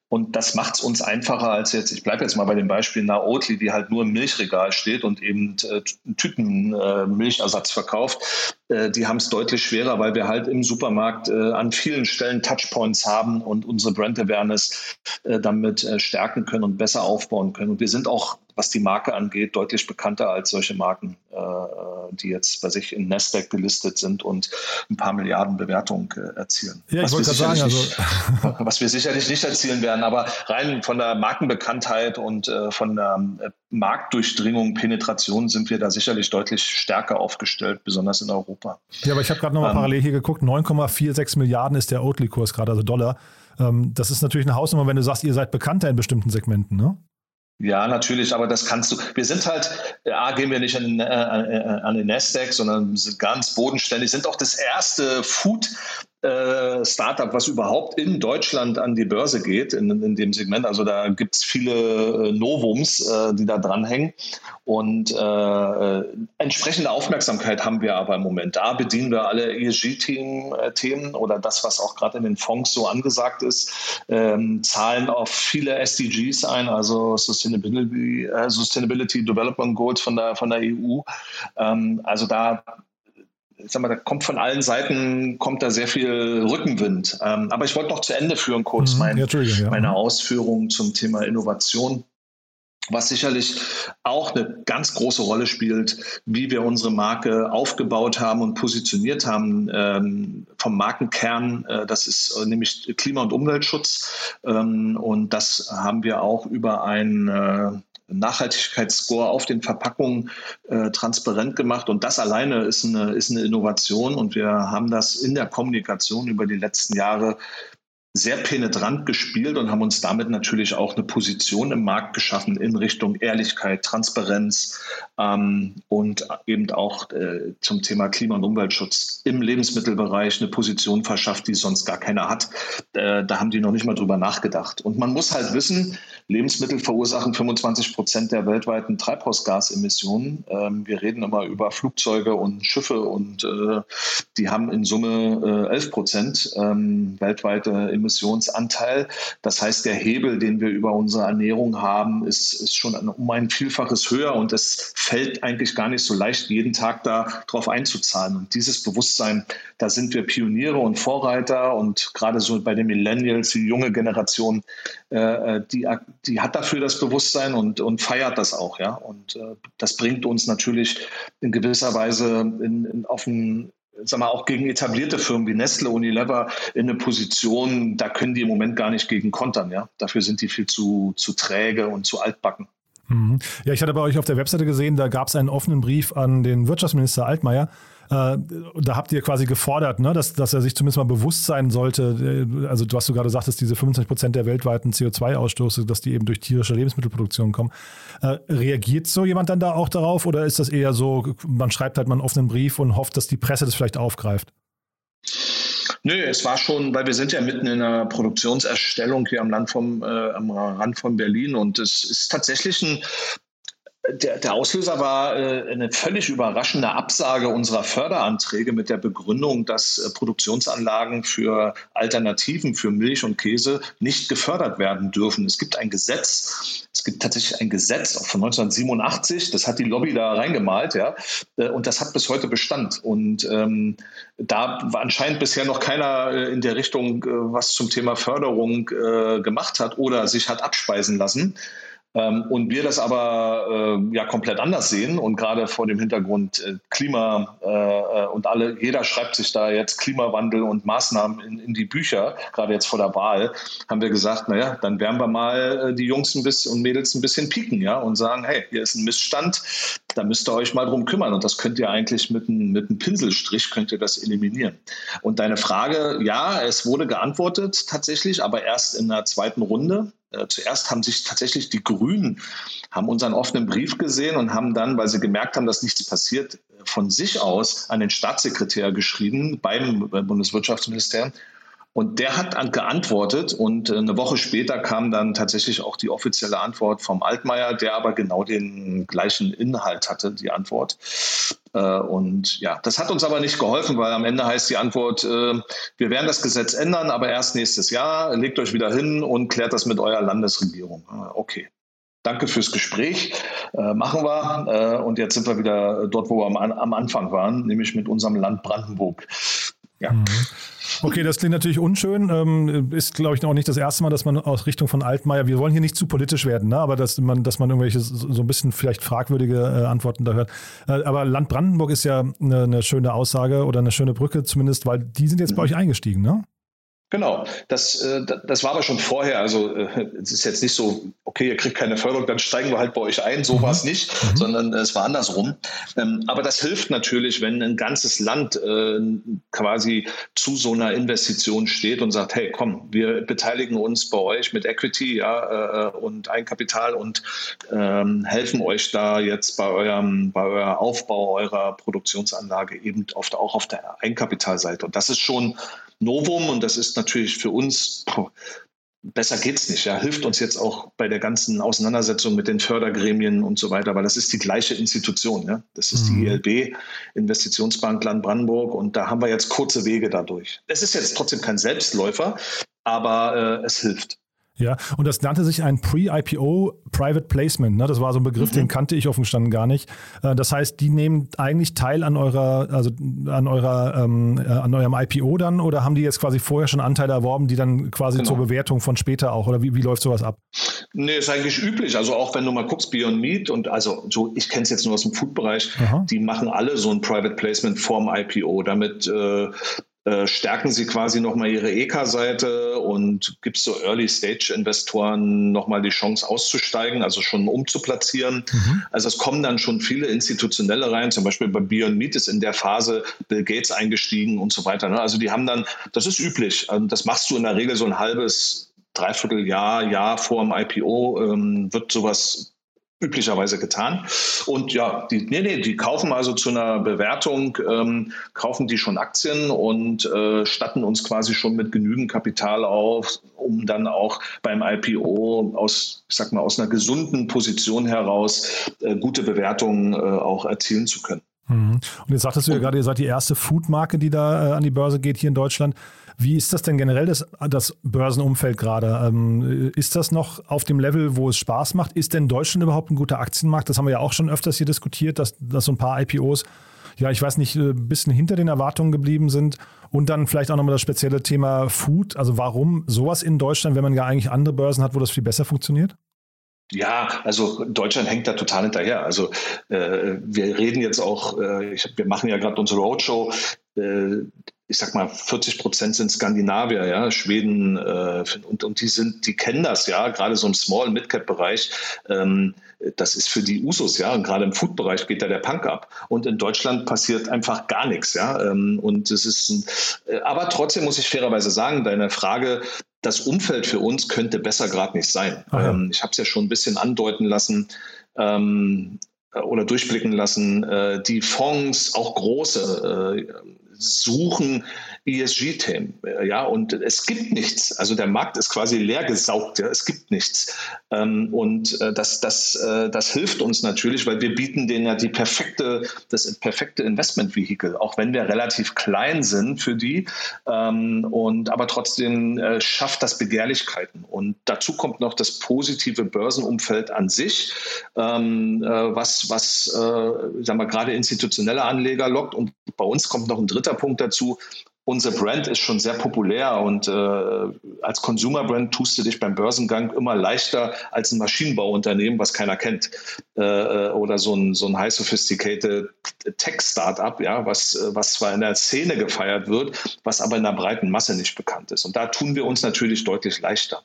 Und das macht es uns einfacher als jetzt, ich bleibe jetzt mal bei dem Beispiel Naotli, die halt nur im Milchregal steht und eben äh, Tüten äh, verkauft. Äh, die haben es deutlich schwerer, weil wir halt im Supermarkt äh, an vielen Stellen Touchpoints haben und unsere Brand Awareness äh, damit äh, stärken können und besser aufbauen können. Und wir sind auch was die Marke angeht, deutlich bekannter als solche Marken, äh, die jetzt bei sich in Nasdaq gelistet sind und ein paar Milliarden Bewertung äh, erzielen. Ja, ich wollte sagen, also [laughs] was wir sicherlich nicht erzielen werden, aber rein von der Markenbekanntheit und von der Marktdurchdringung, Penetration sind wir da sicherlich deutlich stärker aufgestellt, besonders in Europa. Ja, aber ich habe gerade noch mal ähm, parallel hier geguckt, 9,46 Milliarden ist der Oatly-Kurs gerade, also Dollar. Ähm, das ist natürlich eine Hausnummer, wenn du sagst, ihr seid bekannter in bestimmten Segmenten, ne? Ja, natürlich, aber das kannst du. Wir sind halt, A, gehen wir nicht an, äh, äh an den Nasdaq, sondern sind ganz bodenständig, sind auch das erste Food äh, Startup, was überhaupt in Deutschland an die Börse geht, in, in dem Segment. Also da gibt es viele äh, Novums, äh, die da dranhängen. Und äh, äh, entsprechende Aufmerksamkeit haben wir aber im Moment. Da bedienen wir alle ESG-Themen oder das, was auch gerade in den Fonds so angesagt ist, ähm, zahlen auf viele SDGs ein, also Sustainability, äh, Sustainability Development Goals von der, von der EU. Ähm, also da ich sag mal, da kommt von allen Seiten kommt da sehr viel Rückenwind. Ähm, aber ich wollte noch zu Ende führen kurz mhm, mein, ja, meine Ausführungen zum Thema Innovation. Was sicherlich auch eine ganz große Rolle spielt, wie wir unsere Marke aufgebaut haben und positioniert haben ähm, vom Markenkern. Äh, das ist äh, nämlich Klima- und Umweltschutz. Ähm, und das haben wir auch über ein äh, Nachhaltigkeitsscore auf den Verpackungen äh, transparent gemacht. Und das alleine ist eine, ist eine Innovation. Und wir haben das in der Kommunikation über die letzten Jahre sehr penetrant gespielt und haben uns damit natürlich auch eine Position im Markt geschaffen in Richtung Ehrlichkeit, Transparenz ähm, und eben auch äh, zum Thema Klima- und Umweltschutz im Lebensmittelbereich eine Position verschafft, die sonst gar keiner hat. Äh, da haben die noch nicht mal drüber nachgedacht. Und man muss halt wissen, Lebensmittel verursachen 25 Prozent der weltweiten Treibhausgasemissionen. Ähm, wir reden immer über Flugzeuge und Schiffe und äh, die haben in Summe 11 äh, Prozent ähm, weltweite Emissionsanteil. Das heißt, der Hebel, den wir über unsere Ernährung haben, ist, ist schon um ein Vielfaches höher und es fällt eigentlich gar nicht so leicht, jeden Tag darauf einzuzahlen. Und dieses Bewusstsein, da sind wir Pioniere und Vorreiter und gerade so bei den Millennials, die junge Generation, äh, die, die hat dafür das Bewusstsein und, und feiert das auch. Ja? Und äh, das bringt uns natürlich in gewisser Weise in, in, auf ein sag mal, auch gegen etablierte Firmen wie Nestle, Unilever in eine Position, da können die im Moment gar nicht gegen kontern. Ja? Dafür sind die viel zu, zu träge und zu altbacken. Mhm. Ja, ich hatte bei euch auf der Webseite gesehen, da gab es einen offenen Brief an den Wirtschaftsminister Altmaier. Äh, da habt ihr quasi gefordert, ne, dass, dass er sich zumindest mal bewusst sein sollte. Äh, also, was du gerade sagtest, diese 25 Prozent der weltweiten CO2-Ausstoße, dass die eben durch tierische Lebensmittelproduktion kommen. Äh, reagiert so jemand dann da auch darauf oder ist das eher so, man schreibt halt mal einen offenen Brief und hofft, dass die Presse das vielleicht aufgreift? Nö, es war schon, weil wir sind ja mitten in einer Produktionserstellung hier am Land vom, äh, am Rand von Berlin und es ist tatsächlich ein der, der, Auslöser war äh, eine völlig überraschende Absage unserer Förderanträge mit der Begründung, dass äh, Produktionsanlagen für Alternativen für Milch und Käse nicht gefördert werden dürfen. Es gibt ein Gesetz, es gibt tatsächlich ein Gesetz von 1987, das hat die Lobby da reingemalt, ja, äh, und das hat bis heute Bestand. Und ähm, da war anscheinend bisher noch keiner äh, in der Richtung, äh, was zum Thema Förderung äh, gemacht hat oder sich hat abspeisen lassen. Ähm, und wir das aber äh, ja komplett anders sehen und gerade vor dem Hintergrund äh, Klima äh, und alle, jeder schreibt sich da jetzt Klimawandel und Maßnahmen in, in die Bücher, gerade jetzt vor der Wahl, haben wir gesagt, naja, dann werden wir mal äh, die Jungs ein bisschen und Mädels ein bisschen pieken, ja, und sagen, hey, hier ist ein Missstand, da müsst ihr euch mal drum kümmern. Und das könnt ihr eigentlich mit einem, mit einem Pinselstrich könnt ihr das eliminieren. Und deine Frage, ja, es wurde geantwortet tatsächlich, aber erst in der zweiten Runde. Äh, zuerst haben sich tatsächlich die Grünen haben unseren offenen Brief gesehen und haben dann, weil sie gemerkt haben, dass nichts passiert, von sich aus an den Staatssekretär geschrieben beim Bundeswirtschaftsministerium und der hat geantwortet und äh, eine Woche später kam dann tatsächlich auch die offizielle Antwort vom Altmaier, der aber genau den gleichen Inhalt hatte, die Antwort. Äh, und ja, das hat uns aber nicht geholfen, weil am Ende heißt die Antwort, äh, wir werden das Gesetz ändern, aber erst nächstes Jahr. Legt euch wieder hin und klärt das mit eurer Landesregierung. Okay. Danke fürs Gespräch. Äh, machen wir. Äh, und jetzt sind wir wieder dort, wo wir am, am Anfang waren, nämlich mit unserem Land Brandenburg. Ja. Mhm. Okay, das klingt natürlich unschön. Ähm, ist, glaube ich, auch nicht das erste Mal, dass man aus Richtung von Altmaier, wir wollen hier nicht zu politisch werden, ne? aber dass man, dass man irgendwelche so ein bisschen vielleicht fragwürdige äh, Antworten da hört. Äh, aber Land Brandenburg ist ja eine, eine, schöne Aussage oder eine schöne Brücke zumindest, weil die sind jetzt bei euch eingestiegen, ne? Genau, das, äh, das war aber schon vorher. Also äh, es ist jetzt nicht so, okay, ihr kriegt keine Förderung, dann steigen wir halt bei euch ein. So mhm. war es nicht, mhm. sondern es war andersrum. Ähm, aber das hilft natürlich, wenn ein ganzes Land äh, quasi zu so einer Investition steht und sagt, hey, komm, wir beteiligen uns bei euch mit Equity ja, und Eigenkapital und ähm, helfen euch da jetzt bei eurem, bei eurem Aufbau eurer Produktionsanlage eben oft auch auf der Eigenkapitalseite. Und das ist schon Novum und das ist natürlich für uns, besser geht's nicht. Ja, hilft uns jetzt auch bei der ganzen Auseinandersetzung mit den Fördergremien und so weiter, weil das ist die gleiche Institution. Ja? Das ist die ILB, mhm. Investitionsbank Land Brandenburg und da haben wir jetzt kurze Wege dadurch. Es ist jetzt trotzdem kein Selbstläufer, aber äh, es hilft. Ja, und das nannte sich ein Pre-IPO Private Placement. Ne? Das war so ein Begriff, mhm. den kannte ich offen gestanden gar nicht. Äh, das heißt, die nehmen eigentlich teil an eurer, also an eurer, ähm, äh, an eurem IPO dann oder haben die jetzt quasi vorher schon Anteile erworben, die dann quasi genau. zur Bewertung von später auch? Oder wie, wie läuft sowas ab? Nee, ist eigentlich üblich. Also auch wenn du mal guckst, Beyond Meat und also so, ich kenne es jetzt nur aus dem Food-Bereich, die machen alle so ein Private Placement vorm IPO, damit äh, äh, stärken sie quasi nochmal ihre EK-Seite und gibt es so Early-Stage-Investoren nochmal die Chance auszusteigen, also schon umzuplatzieren. Mhm. Also es kommen dann schon viele institutionelle rein, zum Beispiel bei Beyond Meat ist in der Phase Bill Gates eingestiegen und so weiter. Ne? Also die haben dann, das ist üblich, also das machst du in der Regel so ein halbes Dreivierteljahr, Jahr vor dem IPO ähm, wird sowas üblicherweise getan. Und ja, die, nee, nee, die kaufen also zu einer Bewertung, ähm, kaufen die schon Aktien und äh, statten uns quasi schon mit genügend Kapital auf, um dann auch beim IPO aus, ich sag mal, aus einer gesunden Position heraus äh, gute Bewertungen äh, auch erzielen zu können. Mhm. Und jetzt sagtest du ja gerade, ihr seid die erste Food-Marke, die da äh, an die Börse geht hier in Deutschland. Wie ist das denn generell, das, das Börsenumfeld gerade? Ähm, ist das noch auf dem Level, wo es Spaß macht? Ist denn Deutschland überhaupt ein guter Aktienmarkt? Das haben wir ja auch schon öfters hier diskutiert, dass, dass so ein paar IPOs, ja, ich weiß nicht, ein äh, bisschen hinter den Erwartungen geblieben sind. Und dann vielleicht auch nochmal das spezielle Thema Food. Also warum sowas in Deutschland, wenn man ja eigentlich andere Börsen hat, wo das viel besser funktioniert? Ja, also Deutschland hängt da total hinterher. Also äh, wir reden jetzt auch, äh, ich, wir machen ja gerade unsere Roadshow. Äh, ich sag mal, 40 Prozent sind Skandinavier, ja, Schweden äh, und, und die sind, die kennen das ja, gerade so im Small- Mid-Cap-Bereich. Ähm, das ist für die Usos, ja, und gerade im Food-Bereich geht da der Punk ab. Und in Deutschland passiert einfach gar nichts, ja. Ähm, und es ist, ein, äh, aber trotzdem muss ich fairerweise sagen, deine Frage, das Umfeld für uns könnte besser gerade nicht sein. Ähm, ich habe es ja schon ein bisschen andeuten lassen. Ähm, oder durchblicken lassen, äh, die Fonds, auch große, äh, suchen ESG-Themen. Ja, und es gibt nichts. Also der Markt ist quasi leer gesaugt. Ja, es gibt nichts. Ähm, und äh, das, das, äh, das hilft uns natürlich, weil wir bieten denen ja die perfekte, das perfekte Investment-Vehikel, auch wenn wir relativ klein sind für die. Ähm, und aber trotzdem äh, schafft das Begehrlichkeiten. Und dazu kommt noch das positive Börsenumfeld an sich, ähm, was, was sagen wir, gerade institutionelle Anleger lockt. Und bei uns kommt noch ein dritter Punkt dazu unser Brand ist schon sehr populär und äh, als Consumer-Brand tust du dich beim Börsengang immer leichter als ein Maschinenbauunternehmen, was keiner kennt. Äh, äh oder so ein, so ein high sophisticated Tech-Startup, ja, was, was zwar in der Szene gefeiert wird, was aber in der breiten Masse nicht bekannt ist. Und da tun wir uns natürlich deutlich leichter.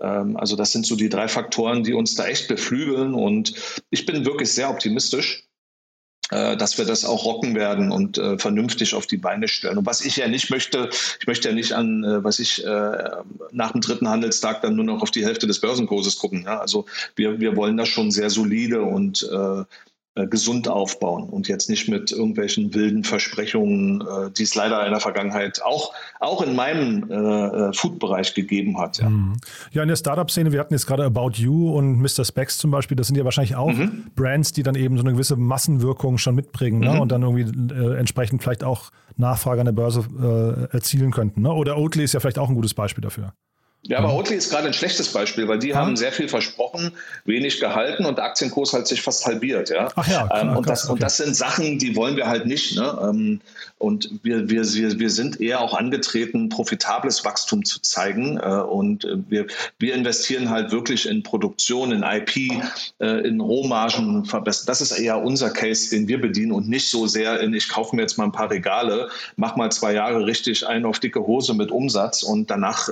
Ähm, also das sind so die drei Faktoren, die uns da echt beflügeln. Und ich bin wirklich sehr optimistisch dass wir das auch rocken werden und äh, vernünftig auf die Beine stellen. Und was ich ja nicht möchte, ich möchte ja nicht an, äh, was ich äh, nach dem dritten Handelstag dann nur noch auf die Hälfte des Börsenkurses gucken. Ja? Also wir, wir wollen das schon sehr solide und äh, äh, gesund aufbauen und jetzt nicht mit irgendwelchen wilden Versprechungen, äh, die es leider in der Vergangenheit auch, auch in meinem äh, äh, Food-Bereich gegeben hat. Ja. Mhm. ja, in der Startup-Szene, wir hatten jetzt gerade About You und Mr. Specs zum Beispiel, das sind ja wahrscheinlich auch mhm. Brands, die dann eben so eine gewisse Massenwirkung schon mitbringen ne? mhm. und dann irgendwie äh, entsprechend vielleicht auch Nachfrage an der Börse äh, erzielen könnten. Ne? Oder Oatly ist ja vielleicht auch ein gutes Beispiel dafür. Ja, aber Oatly ist gerade ein schlechtes Beispiel, weil die ja. haben sehr viel versprochen, wenig gehalten und der Aktienkurs hat sich fast halbiert. Ja? Ach ja, klar, ähm, und, das, okay. und das sind Sachen, die wollen wir halt nicht. Ne? Ähm, und wir, wir, wir, wir sind eher auch angetreten, profitables Wachstum zu zeigen. Äh, und äh, wir, wir investieren halt wirklich in Produktion, in IP, äh, in Rohmargen verbessern. Das ist eher unser Case, den wir bedienen und nicht so sehr in, ich kaufe mir jetzt mal ein paar Regale, mach mal zwei Jahre richtig ein auf dicke Hose mit Umsatz und danach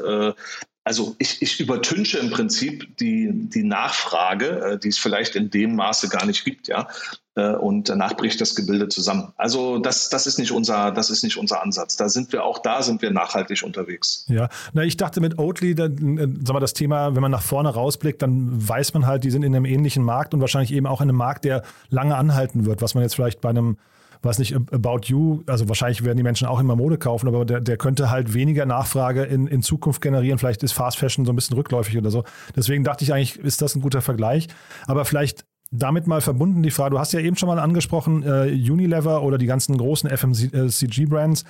also ich, ich übertünche im Prinzip die, die Nachfrage, äh, die es vielleicht in dem Maße gar nicht gibt, ja. Äh, und danach bricht das Gebilde zusammen. Also das, das, ist nicht unser, das ist nicht unser Ansatz. Da sind wir auch da, sind wir nachhaltig unterwegs. Ja, na, ich dachte mit Oatly, da, äh, sag mal, das Thema, wenn man nach vorne rausblickt, dann weiß man halt, die sind in einem ähnlichen Markt und wahrscheinlich eben auch in einem Markt, der lange anhalten wird, was man jetzt vielleicht bei einem weiß nicht, About You, also wahrscheinlich werden die Menschen auch immer Mode kaufen, aber der, der könnte halt weniger Nachfrage in, in Zukunft generieren. Vielleicht ist Fast Fashion so ein bisschen rückläufig oder so. Deswegen dachte ich eigentlich, ist das ein guter Vergleich. Aber vielleicht damit mal verbunden die Frage, du hast ja eben schon mal angesprochen, äh, Unilever oder die ganzen großen FMCG-Brands.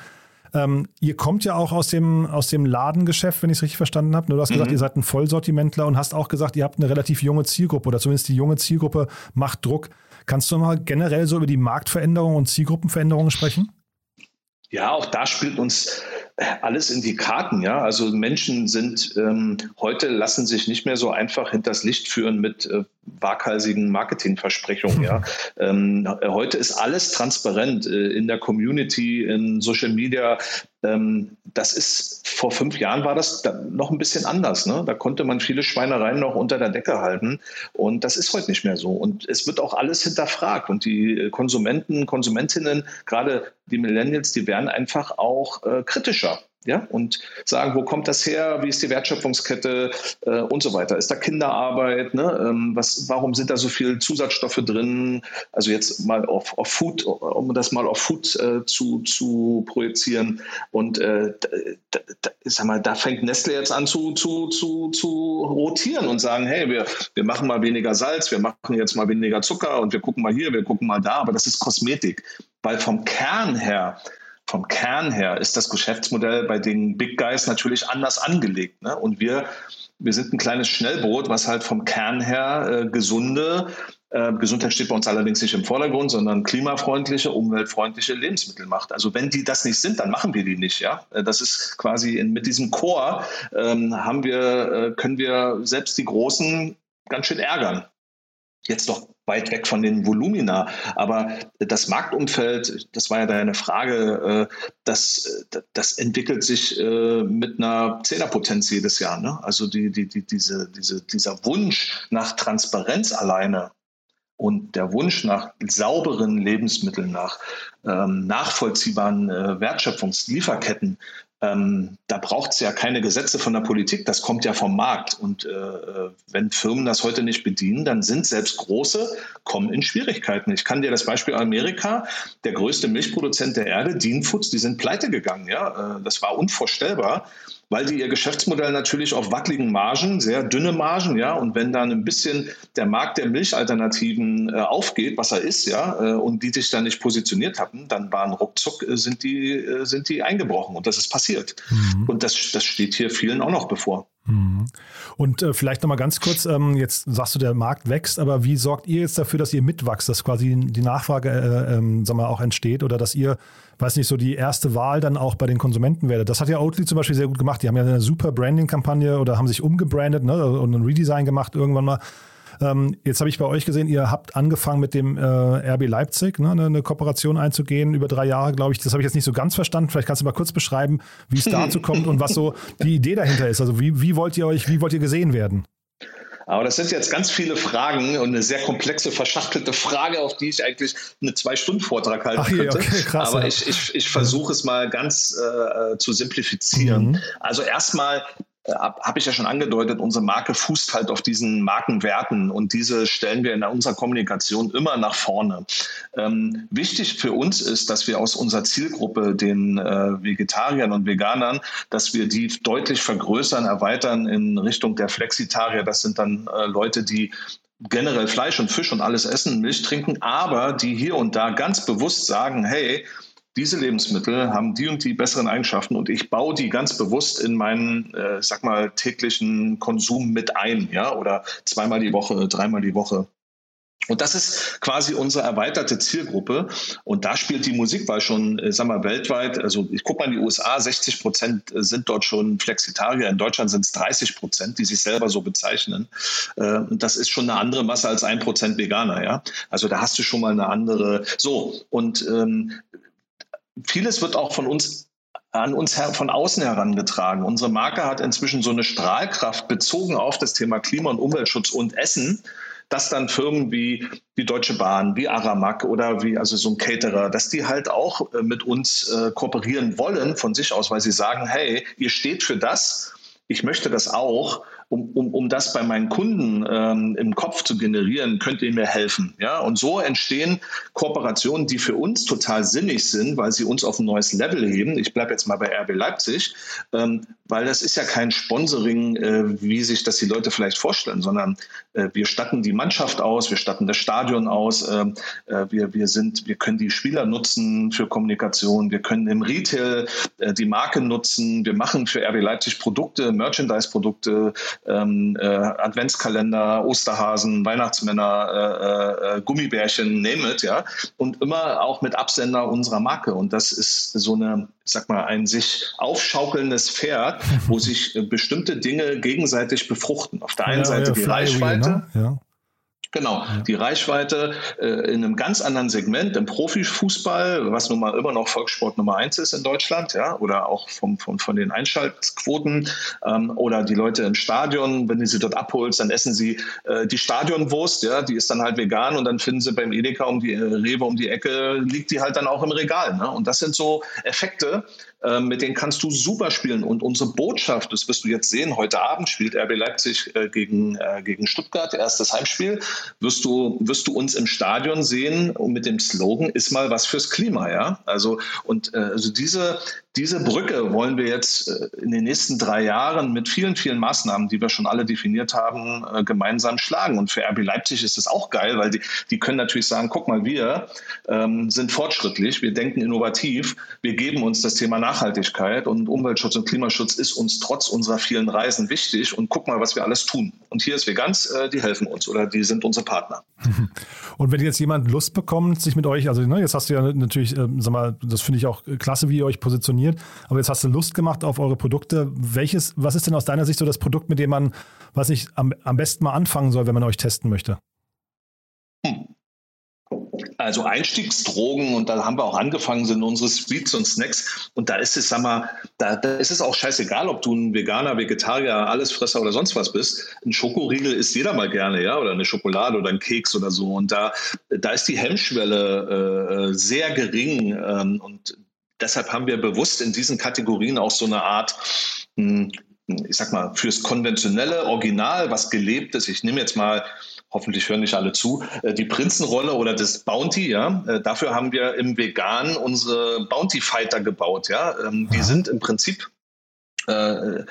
Ähm, ihr kommt ja auch aus dem, aus dem Ladengeschäft, wenn ich es richtig verstanden habe. Du hast mhm. gesagt, ihr seid ein Vollsortimentler und hast auch gesagt, ihr habt eine relativ junge Zielgruppe oder zumindest die junge Zielgruppe macht Druck. Kannst du mal generell so über die Marktveränderungen und Zielgruppenveränderungen sprechen? Ja, auch da spielt uns alles in die Karten, ja. Also Menschen sind ähm, heute lassen sich nicht mehr so einfach hinters Licht führen mit äh, waghalsigen Marketingversprechungen, ja. [laughs] Ähm, heute ist alles transparent äh, in der Community, in Social Media. Ähm, das ist vor fünf Jahren war das noch ein bisschen anders. Ne? Da konnte man viele Schweinereien noch unter der Decke halten. Und das ist heute nicht mehr so. Und es wird auch alles hinterfragt. Und die Konsumenten, Konsumentinnen, gerade die Millennials, die werden einfach auch äh, kritischer ja, und sagen, wo kommt das her, wie ist die Wertschöpfungskette äh, und so weiter. Ist da Kinderarbeit? Ne? Ähm, was, warum sind da so viele Zusatzstoffe drin? Also jetzt mal auf, auf Food, um das mal auf Food äh, zu, zu projizieren. Und äh, da, da, sag mal, da fängt Nestle jetzt an zu, zu, zu, zu rotieren und sagen, hey, wir, wir machen mal weniger Salz, wir machen jetzt mal weniger Zucker und wir gucken mal hier, wir gucken mal da, aber das ist Kosmetik. weil vom Kern her vom Kern her ist das Geschäftsmodell bei den Big Guys natürlich anders angelegt. Ne? Und wir, wir sind ein kleines Schnellboot, was halt vom Kern her äh, gesunde, äh, Gesundheit steht bei uns allerdings nicht im Vordergrund, sondern klimafreundliche, umweltfreundliche Lebensmittel macht. Also wenn die das nicht sind, dann machen wir die nicht. Ja, äh, das ist quasi in, mit diesem Chor ähm, haben wir, äh, können wir selbst die Großen ganz schön ärgern. Jetzt doch weit weg von den Volumina. Aber das Marktumfeld, das war ja deine Frage, äh, das, das entwickelt sich äh, mit einer Zehnerpotenz jedes Jahr. Ne? Also die, die, die, diese, diese, dieser Wunsch nach Transparenz alleine und der Wunsch nach sauberen Lebensmitteln, nach ähm, nachvollziehbaren äh, Wertschöpfungslieferketten, ähm, da braucht es ja keine Gesetze von der Politik, das kommt ja vom Markt. Und äh, wenn Firmen das heute nicht bedienen, dann sind selbst große, kommen in Schwierigkeiten. Ich kann dir das Beispiel Amerika, der größte Milchproduzent der Erde, Dean Foods, die sind pleite gegangen. Ja? Äh, das war unvorstellbar weil die ihr Geschäftsmodell natürlich auf wackeligen Margen, sehr dünne Margen, ja, und wenn dann ein bisschen der Markt der Milchalternativen äh, aufgeht, was er ist, ja, äh, und die sich dann nicht positioniert hatten, dann waren ruckzuck äh, sind die äh, sind die eingebrochen und das ist passiert. Mhm. Und das das steht hier vielen auch noch bevor. Mhm. Und äh, vielleicht nochmal ganz kurz, ähm, jetzt sagst du, der Markt wächst, aber wie sorgt ihr jetzt dafür, dass ihr mitwachst, dass quasi die Nachfrage äh, ähm, sagen wir, auch entsteht oder dass ihr, weiß nicht, so die erste Wahl dann auch bei den Konsumenten werdet? Das hat ja Oatly zum Beispiel sehr gut gemacht. Die haben ja eine super Branding-Kampagne oder haben sich umgebrandet ne, und ein Redesign gemacht irgendwann mal. Ähm, jetzt habe ich bei euch gesehen, ihr habt angefangen mit dem äh, RB Leipzig, ne, eine, eine, Kooperation einzugehen, über drei Jahre, glaube ich. Das habe ich jetzt nicht so ganz verstanden. Vielleicht kannst du mal kurz beschreiben, wie es dazu [laughs] kommt und was so die Idee dahinter ist. Also wie, wie wollt ihr euch, wie wollt ihr gesehen werden? Aber das sind jetzt ganz viele Fragen und eine sehr komplexe, verschachtelte Frage, auf die ich eigentlich einen Zwei-Stunden-Vortrag halten Ach, könnte. Okay, krass, Aber ich, ich, ich versuche es mal ganz äh, zu simplifizieren. Mhm. Also erstmal äh, habe ich ja schon angedeutet, unsere Marke fußt halt auf diesen Markenwerten und diese stellen wir in unserer Kommunikation immer nach vorne. Ähm, wichtig für uns ist, dass wir aus unserer Zielgruppe, den äh, Vegetariern und Veganern, dass wir die deutlich vergrößern, erweitern in Richtung der Flexitarier. Das sind dann äh, Leute, die generell Fleisch und Fisch und alles essen, Milch trinken, aber die hier und da ganz bewusst sagen, hey, diese Lebensmittel haben die und die besseren Eigenschaften und ich baue die ganz bewusst in meinen, äh, sag mal, täglichen Konsum mit ein, ja, oder zweimal die Woche, dreimal die Woche. Und das ist quasi unsere erweiterte Zielgruppe. Und da spielt die Musikwahl schon, äh, sag mal, weltweit. Also ich gucke mal in die USA, 60 Prozent sind dort schon Flexitarier. In Deutschland sind es 30 Prozent, die sich selber so bezeichnen. Äh, und das ist schon eine andere Masse als ein Prozent Veganer, ja. Also da hast du schon mal eine andere. So, und ähm, vieles wird auch von uns an uns her, von außen herangetragen. Unsere Marke hat inzwischen so eine Strahlkraft bezogen auf das Thema Klima- und Umweltschutz und Essen, dass dann Firmen wie die Deutsche Bahn, wie Aramak oder wie also so ein Caterer, dass die halt auch äh, mit uns äh, kooperieren wollen von sich aus, weil sie sagen, hey, ihr steht für das, ich möchte das auch um, um, um das bei meinen Kunden ähm, im Kopf zu generieren, könnt ihr mir helfen. Ja? Und so entstehen Kooperationen, die für uns total sinnig sind, weil sie uns auf ein neues Level heben. Ich bleibe jetzt mal bei RB Leipzig, ähm, weil das ist ja kein Sponsoring, äh, wie sich das die Leute vielleicht vorstellen, sondern äh, wir statten die Mannschaft aus, wir statten das Stadion aus, äh, äh wir, wir, sind, wir können die Spieler nutzen für Kommunikation, wir können im Retail äh, die Marke nutzen, wir machen für RB Leipzig Produkte, Merchandise-Produkte, ähm, äh, Adventskalender, Osterhasen, Weihnachtsmänner, äh, äh, Gummibärchen, name it, ja. Und immer auch mit Absender unserer Marke. Und das ist so eine, ich sag mal, ein sich aufschaukelndes Pferd, wo [laughs] sich äh, bestimmte Dinge gegenseitig befruchten. Auf der einen ja, Seite ja, die Reichweite. Ne? Ja. Genau, die Reichweite äh, in einem ganz anderen Segment, im Profifußball, was nun mal immer noch Volkssport Nummer eins ist in Deutschland, ja, oder auch vom, von, von den Einschaltquoten ähm, oder die Leute im Stadion, wenn du sie dort abholst, dann essen sie äh, die Stadionwurst, ja, die ist dann halt vegan und dann finden sie beim Edeka um die äh, Rewe um die Ecke, liegt die halt dann auch im Regal. Ne? Und das sind so Effekte, äh, mit denen kannst du super spielen. Und unsere Botschaft, das wirst du jetzt sehen, heute Abend spielt RB Leipzig äh, gegen, äh, gegen Stuttgart, erstes Heimspiel, wirst du, wirst du uns im Stadion sehen und mit dem Slogan ist mal was fürs Klima, ja. Also, und äh, also diese, diese Brücke wollen wir jetzt äh, in den nächsten drei Jahren mit vielen, vielen Maßnahmen, die wir schon alle definiert haben, äh, gemeinsam schlagen. Und für RB Leipzig ist es auch geil, weil die, die können natürlich sagen, guck mal, wir ähm, sind fortschrittlich, wir denken innovativ, wir geben uns das Thema Nachhaltigkeit und Umweltschutz und Klimaschutz ist uns trotz unserer vielen Reisen wichtig und guck mal, was wir alles tun. Und hier ist Veganz, äh, die helfen uns oder die sind unsere Partner. [laughs] Und wenn jetzt jemand Lust bekommt, sich mit euch, also ne, jetzt hast du ja natürlich, äh, sag mal, das finde ich auch klasse, wie ihr euch positioniert, aber jetzt hast du Lust gemacht auf eure Produkte. Welches, was ist denn aus deiner Sicht so das Produkt, mit dem man, was ich am, am besten mal anfangen soll, wenn man euch testen möchte? Also Einstiegsdrogen und da haben wir auch angefangen, sind unsere Sweets und Snacks. Und da ist es, sag mal, da, da ist es auch scheißegal, ob du ein Veganer, Vegetarier, Allesfresser oder sonst was bist. Ein Schokoriegel isst jeder mal gerne, ja, oder eine Schokolade oder ein Keks oder so. Und da, da ist die Hemmschwelle äh, sehr gering. Ähm, und deshalb haben wir bewusst in diesen Kategorien auch so eine Art, hm, ich sag mal, fürs konventionelle Original, was gelebt ist. Ich nehme jetzt mal hoffentlich hören nicht alle zu, äh, die Prinzenrolle oder das Bounty, ja, äh, dafür haben wir im Vegan unsere Bounty Fighter gebaut, ja. Ähm, die sind im Prinzip äh,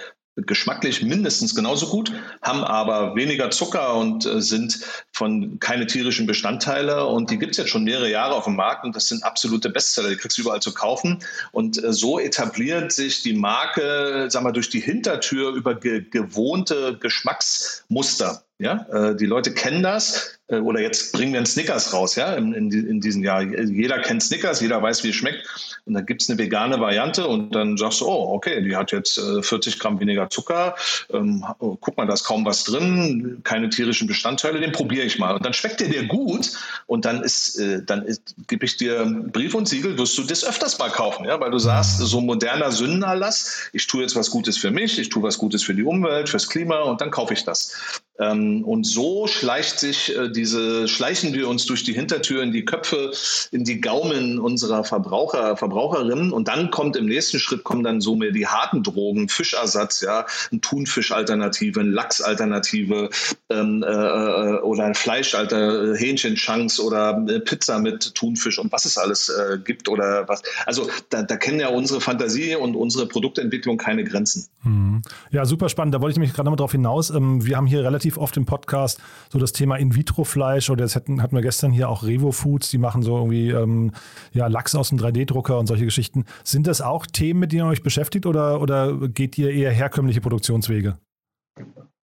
geschmacklich mindestens genauso gut, haben aber weniger Zucker und äh, sind von keine tierischen Bestandteile. Und die gibt es jetzt schon mehrere Jahre auf dem Markt und das sind absolute Bestseller. Die kriegst du überall zu kaufen. Und äh, so etabliert sich die Marke, sag mal, durch die Hintertür über ge gewohnte Geschmacksmuster. Ja, äh, die Leute kennen das. Äh, oder jetzt bringen wir einen Snickers raus, ja, in, in, in, diesem Jahr. Jeder kennt Snickers, jeder weiß, wie es schmeckt. Und dann gibt es eine vegane Variante und dann sagst du, oh, okay, die hat jetzt äh, 40 Gramm weniger Zucker. Ähm, oh, guck mal, da ist kaum was drin, keine tierischen Bestandteile, den probiere ich mal. Und dann schmeckt der dir gut und dann ist, äh, dann gebe ich dir Brief und Siegel, wirst du das öfters mal kaufen, ja, weil du sagst, so moderner Sündenerlass, ich tue jetzt was Gutes für mich, ich tue was Gutes für die Umwelt, fürs Klima und dann kaufe ich das. Ähm, und so schleicht sich äh, diese, schleichen wir uns durch die Hintertür in die Köpfe, in die Gaumen unserer Verbraucher, Verbraucherinnen. Und dann kommt im nächsten Schritt kommen dann so mehr die harten Drogen, Fischersatz, ja, ein Thunfischalternative, ein Lachsalternative ähm, äh, äh oder ein Fleischalter, Hähnchenchunks oder äh, Pizza mit Thunfisch und was es alles äh, gibt oder was. Also da, da kennen ja unsere Fantasie und unsere Produktentwicklung keine Grenzen. Hm. Ja, super spannend. Da wollte ich mich gerade nochmal drauf hinaus. Ähm, wir haben hier relativ oft im Podcast so das Thema In-vitro-Fleisch oder das hatten, hatten wir gestern hier auch Revo Foods, die machen so irgendwie ähm, ja, Lachs aus dem 3D-Drucker und solche Geschichten. Sind das auch Themen, mit denen ihr euch beschäftigt oder, oder geht ihr eher herkömmliche Produktionswege?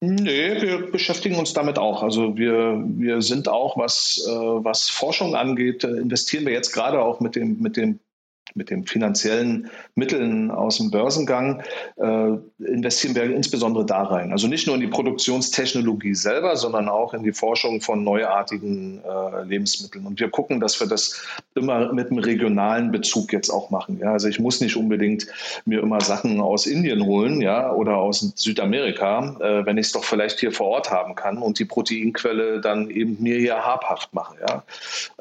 Nee, wir beschäftigen uns damit auch. Also wir, wir sind auch, was, äh, was Forschung angeht, äh, investieren wir jetzt gerade auch mit dem, mit dem mit den finanziellen Mitteln aus dem Börsengang äh, investieren wir insbesondere da rein. Also nicht nur in die Produktionstechnologie selber, sondern auch in die Forschung von neuartigen äh, Lebensmitteln. Und wir gucken, dass wir das immer mit einem regionalen Bezug jetzt auch machen. Ja? Also ich muss nicht unbedingt mir immer Sachen aus Indien holen ja? oder aus Südamerika, äh, wenn ich es doch vielleicht hier vor Ort haben kann und die Proteinquelle dann eben mir hier habhaft mache. Ja?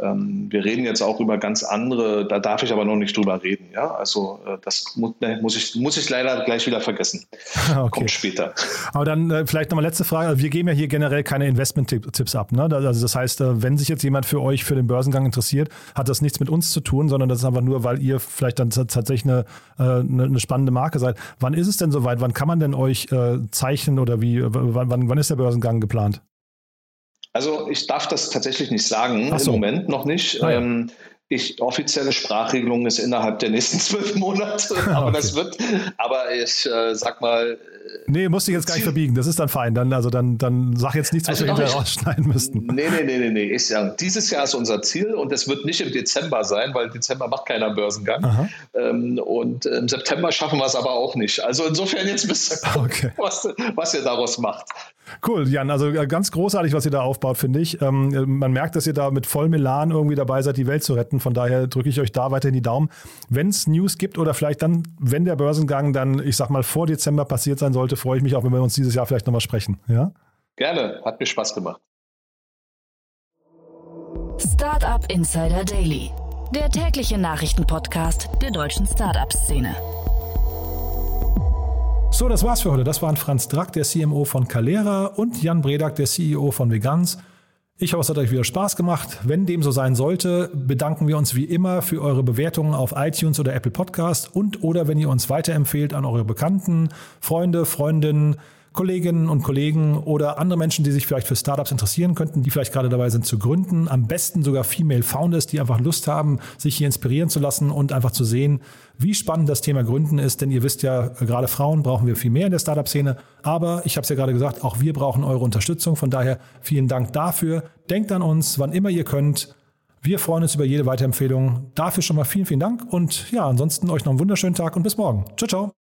Ähm, wir reden jetzt auch über ganz andere, da darf ich aber noch nicht drüber reden. Ja, also äh, das muss, ne, muss, ich, muss ich leider gleich wieder vergessen. [laughs] Okay. Kommt später. Aber dann äh, vielleicht nochmal letzte Frage. Wir geben ja hier generell keine Investment-Tipps ab. Ne? Also das heißt, äh, wenn sich jetzt jemand für euch für den Börsengang interessiert, hat das nichts mit uns zu tun, sondern das ist einfach nur, weil ihr vielleicht dann tatsächlich eine, eine, eine spannende Marke seid. Wann ist es denn soweit? Wann kann man denn euch zeichnen oder wie? Wann, wann ist der Börsengang geplant? Also ich darf das tatsächlich nicht sagen, so. im Moment noch nicht. Ah, ja. ähm, ich, offizielle Sprachregelung ist innerhalb der nächsten [laughs] zwölf Monate, aber [laughs] okay. das wird, aber ich äh, sag mal. Nee, musst du jetzt gar nicht verbiegen, das ist dann fein. Dann, also dann, dann sag jetzt nichts, was also wir hinterher rausschneiden müssten. Nee, nee, nee, nee, nee. Ich sag, dieses Jahr ist unser Ziel und es wird nicht im Dezember sein, weil Dezember macht keiner Börsengang. Ähm, und im September schaffen wir es aber auch nicht. Also insofern jetzt wisst ihr, [laughs] okay. was, was ihr daraus macht. Cool, Jan. Also äh, ganz großartig, was ihr da aufbaut, finde ich. Ähm, äh, man merkt, dass ihr da mit vollem Elan irgendwie dabei seid, die Welt zu retten. Von daher drücke ich euch da weiterhin die Daumen. Wenn es News gibt oder vielleicht dann, wenn der Börsengang dann, ich sag mal, vor Dezember passiert sein sollte, freue ich mich auch, wenn wir uns dieses Jahr vielleicht nochmal sprechen. Ja? Gerne, hat mir Spaß gemacht. Startup Insider Daily, der tägliche Nachrichtenpodcast der deutschen Startup-Szene. So, das war's für heute. Das waren Franz Drack, der CMO von Calera und Jan Bredak, der CEO von Vegans. Ich hoffe, es hat euch wieder Spaß gemacht. Wenn dem so sein sollte, bedanken wir uns wie immer für eure Bewertungen auf iTunes oder Apple Podcast und oder wenn ihr uns weiterempfehlt an eure Bekannten, Freunde, Freundinnen, Kolleginnen und Kollegen oder andere Menschen, die sich vielleicht für Startups interessieren könnten, die vielleicht gerade dabei sind zu gründen. Am besten sogar Female Founders, die einfach Lust haben, sich hier inspirieren zu lassen und einfach zu sehen, wie spannend das Thema Gründen ist. Denn ihr wisst ja, gerade Frauen brauchen wir viel mehr in der Startup-Szene. Aber ich habe es ja gerade gesagt, auch wir brauchen eure Unterstützung. Von daher vielen Dank dafür. Denkt an uns, wann immer ihr könnt. Wir freuen uns über jede Weiterempfehlung. Dafür schon mal vielen, vielen Dank. Und ja, ansonsten euch noch einen wunderschönen Tag und bis morgen. Ciao, ciao.